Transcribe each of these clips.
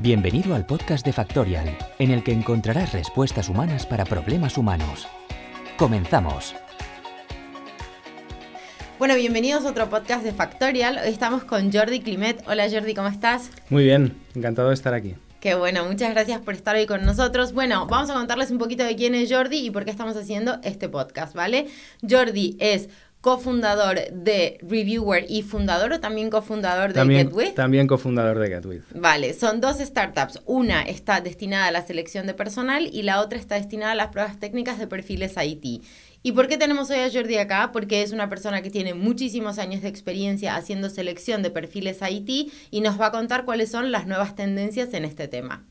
Bienvenido al podcast de Factorial, en el que encontrarás respuestas humanas para problemas humanos. Comenzamos. Bueno, bienvenidos a otro podcast de Factorial. Hoy estamos con Jordi Climet. Hola Jordi, ¿cómo estás? Muy bien, encantado de estar aquí. Qué bueno, muchas gracias por estar hoy con nosotros. Bueno, vamos a contarles un poquito de quién es Jordi y por qué estamos haciendo este podcast, ¿vale? Jordi es cofundador de Reviewer y fundador o también cofundador de También, GetWith. también cofundador de GetWith. Vale, son dos startups. Una está destinada a la selección de personal y la otra está destinada a las pruebas técnicas de perfiles IT. ¿Y por qué tenemos hoy a Jordi acá? Porque es una persona que tiene muchísimos años de experiencia haciendo selección de perfiles IT y nos va a contar cuáles son las nuevas tendencias en este tema.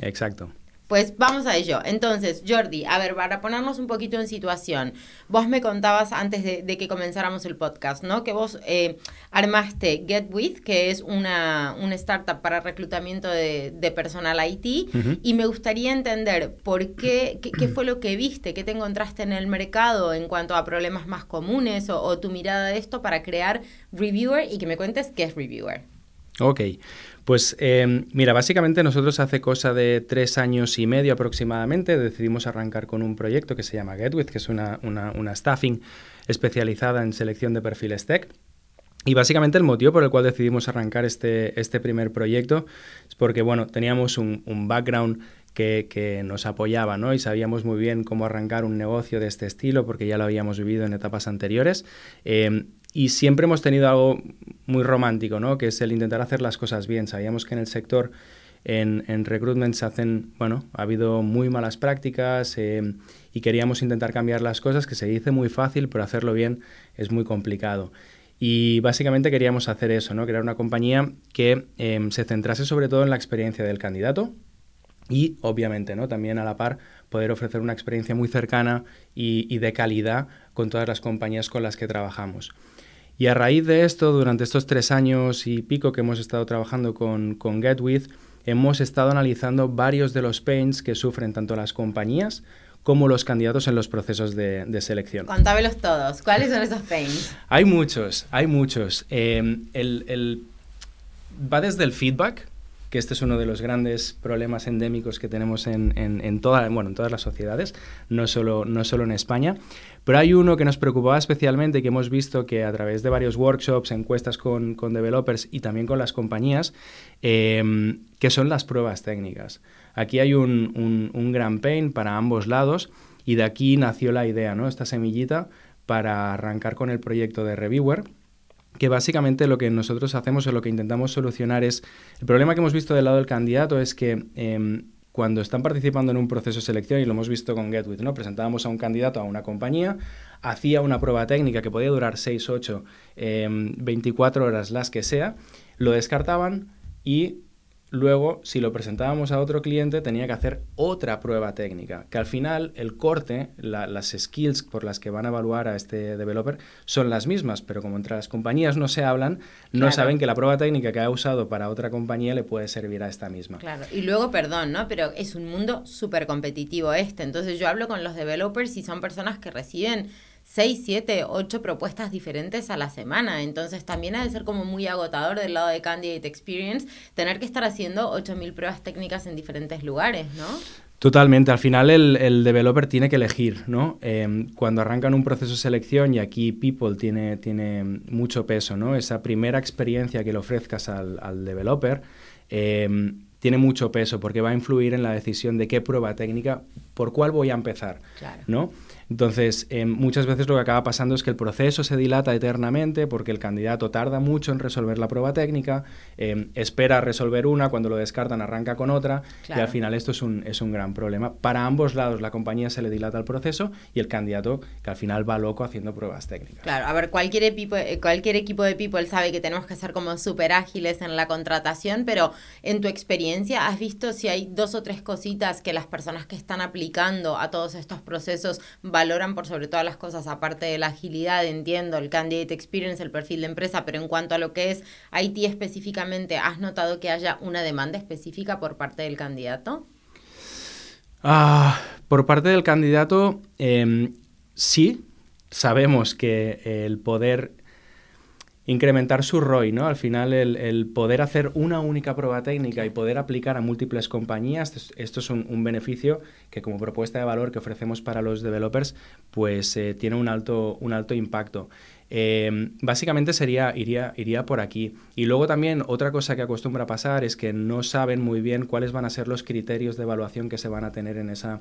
Exacto. Pues vamos a ello. Entonces, Jordi, a ver, para ponernos un poquito en situación, vos me contabas antes de, de que comenzáramos el podcast, ¿no? Que vos eh, armaste GetWith, que es una, una startup para reclutamiento de, de personal IT, y me gustaría entender por qué, qué, qué fue lo que viste, qué te encontraste en el mercado en cuanto a problemas más comunes o, o tu mirada de esto para crear Reviewer y que me cuentes qué es Reviewer. Ok, pues eh, mira, básicamente nosotros hace cosa de tres años y medio aproximadamente decidimos arrancar con un proyecto que se llama GetWith, que es una, una, staffing especializada en selección de perfiles tech. Y básicamente el motivo por el cual decidimos arrancar este, este primer proyecto es porque, bueno, teníamos un, un background que, que nos apoyaba, ¿no? Y sabíamos muy bien cómo arrancar un negocio de este estilo porque ya lo habíamos vivido en etapas anteriores. Eh, y siempre hemos tenido algo muy romántico, ¿no? Que es el intentar hacer las cosas bien. Sabíamos que en el sector, en, en recruitment se hacen, bueno, ha habido muy malas prácticas eh, y queríamos intentar cambiar las cosas, que se dice muy fácil, pero hacerlo bien es muy complicado. Y básicamente queríamos hacer eso, ¿no? Crear una compañía que eh, se centrase sobre todo en la experiencia del candidato y, obviamente, ¿no? También a la par poder ofrecer una experiencia muy cercana y, y de calidad con todas las compañías con las que trabajamos. Y a raíz de esto, durante estos tres años y pico que hemos estado trabajando con, con GetWith, hemos estado analizando varios de los pains que sufren tanto las compañías como los candidatos en los procesos de, de selección. Contámelos todos. ¿Cuáles son esos pains? Hay muchos, hay muchos. Eh, el, el- va desde el feedback, que este es uno de los grandes problemas endémicos que tenemos en, en, bueno, en todas las sociedades, no solo, no solo en España. Pero hay uno que nos preocupaba especialmente que hemos visto que a través de varios workshops, encuestas con, con developers y también con las compañías, eh, que son las pruebas técnicas. Aquí hay un, un- un gran pain para ambos lados y de aquí nació la idea, ¿no? esta semillita para arrancar con el proyecto de Reviewer que básicamente lo que nosotros hacemos o lo que intentamos solucionar es, el problema que hemos visto del lado del candidato es que em, cuando están participando en un proceso de selección, y lo hemos visto con GetWith, ¿no? presentábamos a un candidato a una compañía, hacía una prueba técnica que podía durar 6, 8, em, 24 horas, las que sea, lo descartaban y luego, si lo presentábamos a otro cliente, tenía que hacer otra prueba técnica, que al final el corte, la- las skills por las que van a evaluar a este developer son las mismas, pero como entre las compañías no se hablan, no Claro. saben que la prueba técnica que ha usado para otra compañía le puede servir a esta misma. Claro, y luego, perdón, ¿no? Pero es un mundo súper competitivo este. Entonces yo hablo con los developers y son personas que reciben 6, 7, 8 propuestas diferentes a la semana. Entonces también ha de ser como muy agotador del lado de Candidate Experience tener que estar haciendo 8.000 pruebas técnicas en diferentes lugares, ¿no? Totalmente, al final el, el developer tiene que elegir, ¿no? Eh, cuando arrancan un proceso de selección, y aquí People tiene, tiene mucho peso, ¿no? Esa primera experiencia que le ofrezcas al, al developer eh, tiene mucho peso porque va a influir en la decisión de qué prueba técnica, por cuál voy a empezar, Claro. ¿no? Entonces, eh, muchas veces lo que acaba pasando es que el proceso se dilata eternamente porque el candidato tarda mucho en resolver la prueba técnica, eh, espera resolver una, cuando lo descartan arranca con otra y Claro. al final esto es un, es un gran problema. Para ambos lados la compañía se le dilata el proceso y el candidato que al final va loco haciendo pruebas técnicas. Claro, a ver, cualquier, equipo, eh, cualquier equipo de people sabe que tenemos que ser como súper ágiles en la contratación, pero en tu experiencia, ¿has visto si hay dos o tres cositas que las personas que están aplicando a todos estos procesos valoran por sobre todas las cosas, aparte de la agilidad, entiendo, el candidate experience, el perfil de empresa, pero en cuanto a lo que es IT específicamente, ¿has notado que haya una demanda específica por parte del candidato? Ah, por parte del candidato, em, sí, sabemos que el poder incrementar su ROI, ¿no? Al final, el, poder hacer una única prueba técnica y poder aplicar a múltiples compañías, esto es un, beneficio que como propuesta de valor que ofrecemos para los developers, pues eh, tiene un alto, un alto impacto. Em, básicamente sería, iría, iría por aquí. Y luego también otra cosa que acostumbra pasar es que no saben muy bien cuáles van a ser los criterios de evaluación que se van a tener en esa,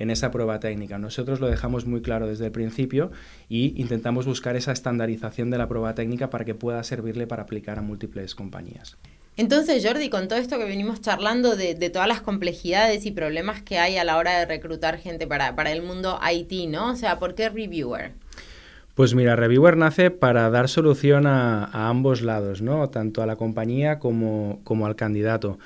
en esa prueba técnica. Nosotros lo dejamos muy claro desde el principio y intentamos buscar esa estandarización de la prueba técnica para que pueda servirle para aplicar a múltiples compañías. Entonces, Jordi, con todo esto que venimos charlando de, todas las complejidades y problemas que hay a la hora de reclutar gente para, para el mundo IT, ¿no? O sea, ¿por qué Reviewer? Pues mira, Reviewer nace para dar solución a, ambos lados, ¿no? Tanto a la compañía como, como al candidato.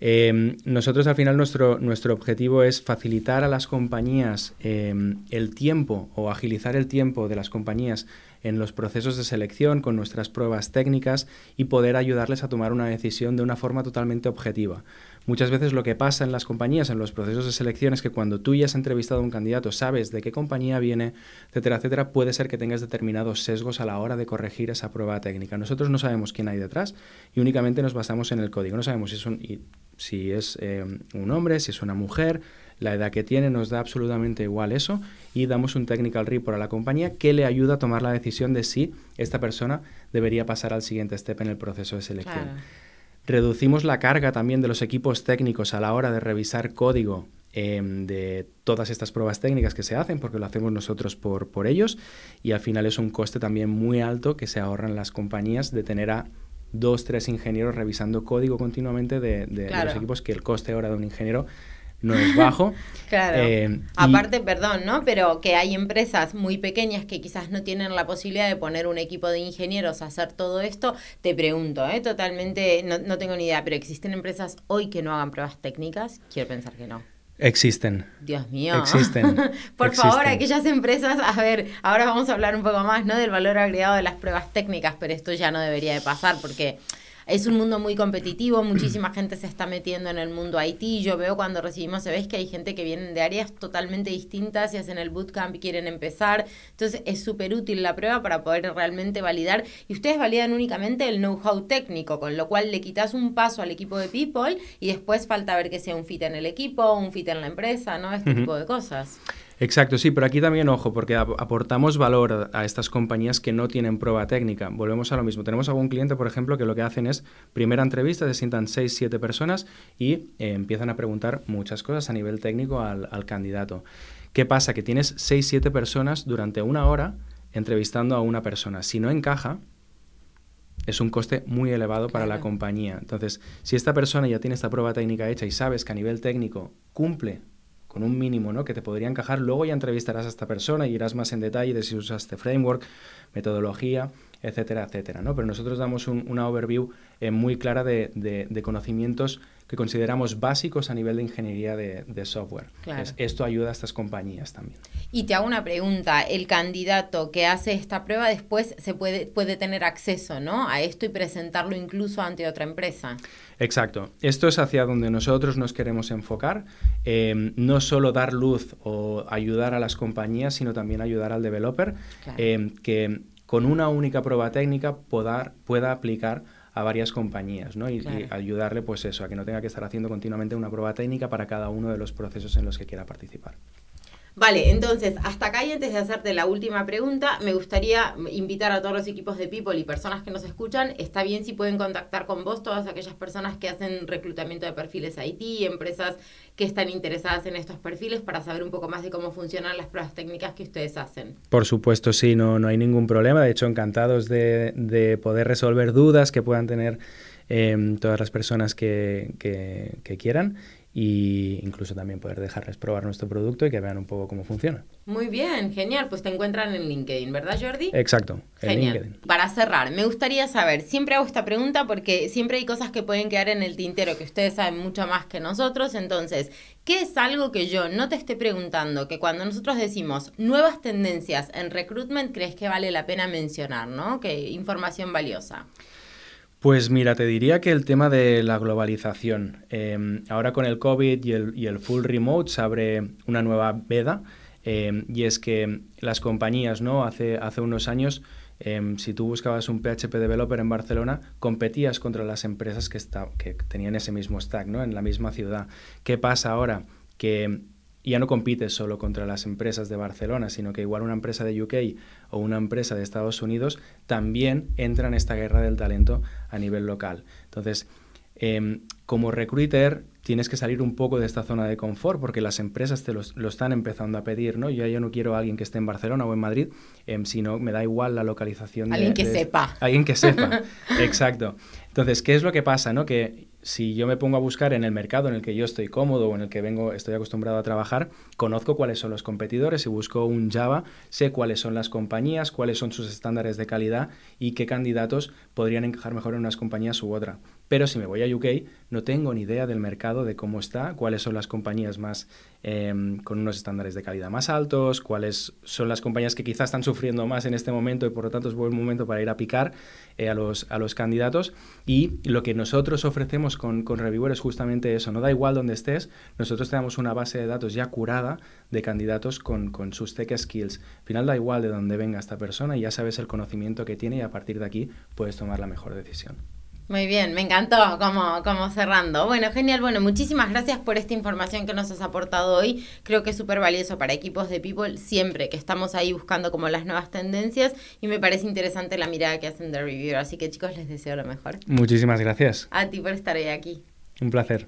Em, nosotros al final nuestro, nuestro objetivo es facilitar a las compañías em, el tiempo o agilizar el tiempo de las compañías en los procesos de selección con nuestras pruebas técnicas y poder ayudarles a tomar una decisión de una forma totalmente objetiva. Muchas veces lo que pasa en las compañías, en los procesos de selección, es que cuando tú ya has entrevistado a un candidato, sabes de qué compañía viene, etcétera, etcétera, puede ser que tengas determinados sesgos a la hora de corregir esa prueba técnica. Nosotros no sabemos quién hay detrás y únicamente nos basamos en el código. No sabemos si es un, si es, eh, un hombre, si es una mujer, la edad que tiene, nos da absolutamente igual eso y damos un technical report a la compañía que le ayuda a tomar la decisión de si esta persona debería pasar al siguiente step en el proceso de selección. Reducimos la carga también de los equipos técnicos a la hora de revisar código em, de todas estas pruebas técnicas que se hacen, porque lo hacemos nosotros por, por ellos, y al final es un coste también muy alto que se ahorran las compañías de tener a dos, tres ingenieros revisando código continuamente de, los equipos, que el coste ahora de un ingeniero no es bajo. claro. Eh, Aparte, perdón, ¿no? Pero que hay empresas muy pequeñas que quizás no tienen la posibilidad de poner un equipo de ingenieros a hacer todo esto. Te pregunto, ¿eh? Totalmente, no, no tengo ni idea, pero ¿existen empresas hoy que no hagan pruebas técnicas? Quiero pensar que no. Existen. Dios mío. Existen. Por favor, aquellas empresas, a ver, ahora vamos a hablar un poco más, ¿no? Del valor agregado de las pruebas técnicas, pero esto ya no debería de pasar porque es un mundo muy competitivo, muchísima gente se está metiendo en el mundo IT. Yo veo cuando recibimos se ves que hay gente que viene de áreas totalmente distintas y hacen el bootcamp y quieren empezar. Entonces es súper útil la prueba para poder realmente validar. Y ustedes validan únicamente el know-how técnico, con lo cual le quitas un paso al equipo de people y después falta ver que sea un fit en el equipo, un fit en la empresa, ¿no? Este tipo de cosas. Exacto, sí, pero aquí también ojo, porque aportamos valor a estas compañías que no tienen prueba técnica. Volvemos a lo mismo. Tenemos algún cliente, por ejemplo, que lo que hacen es primera entrevista, se sientan 6, 7 personas y eh, empiezan a preguntar muchas cosas a nivel técnico al, candidato. ¿Qué pasa? Que tienes 6, 7 personas durante una hora entrevistando a una persona. Si no encaja, es un coste muy elevado para la compañía. Entonces, si esta persona ya tiene esta prueba técnica hecha y sabes que a nivel técnico cumple con un mínimo ¿no? que te podría encajar. Luego ya entrevistarás a esta persona y irás más en detalle de si usas este framework, metodología, etcétera, etcétera. ¿no? Pero nosotros damos una overview eh, muy clara de, de, conocimientos que consideramos básicos a nivel de ingeniería de, software. esto ayuda a estas compañías también. Y te hago una pregunta, el candidato que hace esta prueba después se puede, puede tener acceso ¿no? a esto y presentarlo incluso ante otra empresa. Exacto. Esto es hacia donde nosotros nos queremos enfocar. Eh, no solo dar luz o ayudar a las compañías, sino también ayudar al developer eh, que con una única prueba técnica pueda, pueda aplicar a varias compañías ¿no? y, ayudarle pues eso, a que no tenga que estar haciendo continuamente una prueba técnica para cada uno de los procesos en los que quiera participar. Vale, entonces, hasta acá y antes de hacerte la última pregunta, me gustaría invitar a todos los equipos de People y personas que nos escuchan, está bien si pueden contactar con vos todas aquellas personas que hacen reclutamiento de perfiles IT, empresas que están interesadas en estos perfiles para saber un poco más de cómo funcionan las pruebas técnicas que ustedes hacen. Por supuesto, sí, no, no hay ningún problema, de hecho encantados de, de poder resolver dudas que puedan tener eh, todas las personas que, que quieran y incluso también poder dejarles probar nuestro producto y que vean un poco cómo funciona. Muy bien, genial. Pues te encuentran en LinkedIn, ¿verdad, Jordi? Exacto, en LinkedIn. Para cerrar, me gustaría saber, siempre hago esta pregunta porque siempre hay cosas que pueden quedar en el tintero que ustedes saben mucho más que nosotros. Entonces, ¿qué es algo que yo no te esté preguntando que cuando nosotros decimos nuevas tendencias en recruitment crees que vale la pena mencionar, ¿no? Que información valiosa. Pues mira, te diría que el tema de la globalización. Em, ahora con el COVID y el, full remote se abre una nueva veda em, y es que las compañías, ¿no? Hace, hace unos años Em, si tú buscabas un PHP developer en Barcelona, competías contra las empresas que, que tenían ese mismo stack, ¿no? En la misma ciudad. ¿Qué pasa ahora? Que ya no compites solo contra las empresas de Barcelona, sino que igual una empresa de UK o una empresa de Estados Unidos también entra en esta guerra del talento a nivel local. Entonces, em, como recruiter tienes que salir un poco de esta zona de confort porque las empresas te lo, están empezando a pedir, ¿no? Yo ya no quiero a alguien que esté en Barcelona o en Madrid, em, sino me da igual la localización. Alguien que sepa. Alguien que sepa, exacto. Entonces, ¿qué es lo que pasa, no? Que si yo me pongo a buscar en el mercado en el que yo estoy cómodo o en el que vengo, estoy acostumbrado a trabajar, conozco cuáles son los competidores y busco un Java, sé cuáles son las compañías, cuáles son sus estándares de calidad y qué candidatos podrían encajar mejor en unas compañías u otra. Pero si me voy a UK, no tengo ni idea del mercado, de cómo está, cuáles son las compañías más em, con unos estándares de calidad más altos, cuáles son las compañías que quizás están sufriendo más en este momento y por lo tanto es buen momento para ir a picar eh, a, los, a los candidatos. Y lo que nosotros ofrecemos con, con Reviewer es justamente eso, no da igual donde estés, nosotros tenemos una base de datos ya curada de candidatos con, con sus tech skills. Al final da igual de dónde venga esta persona y ya sabes el conocimiento que tiene y a partir de aquí puedes tomar la mejor decisión. Muy bien, me encantó como, como cerrando. Bueno, genial. Bueno, muchísimas gracias por esta información que nos has aportado hoy. Creo que es súper valioso para equipos de People siempre que estamos ahí buscando como las nuevas tendencias y me parece interesante la mirada que hacen de Reviewer. Así que chicos, les deseo lo mejor. Muchísimas gracias. A ti por estar hoy aquí. Un placer.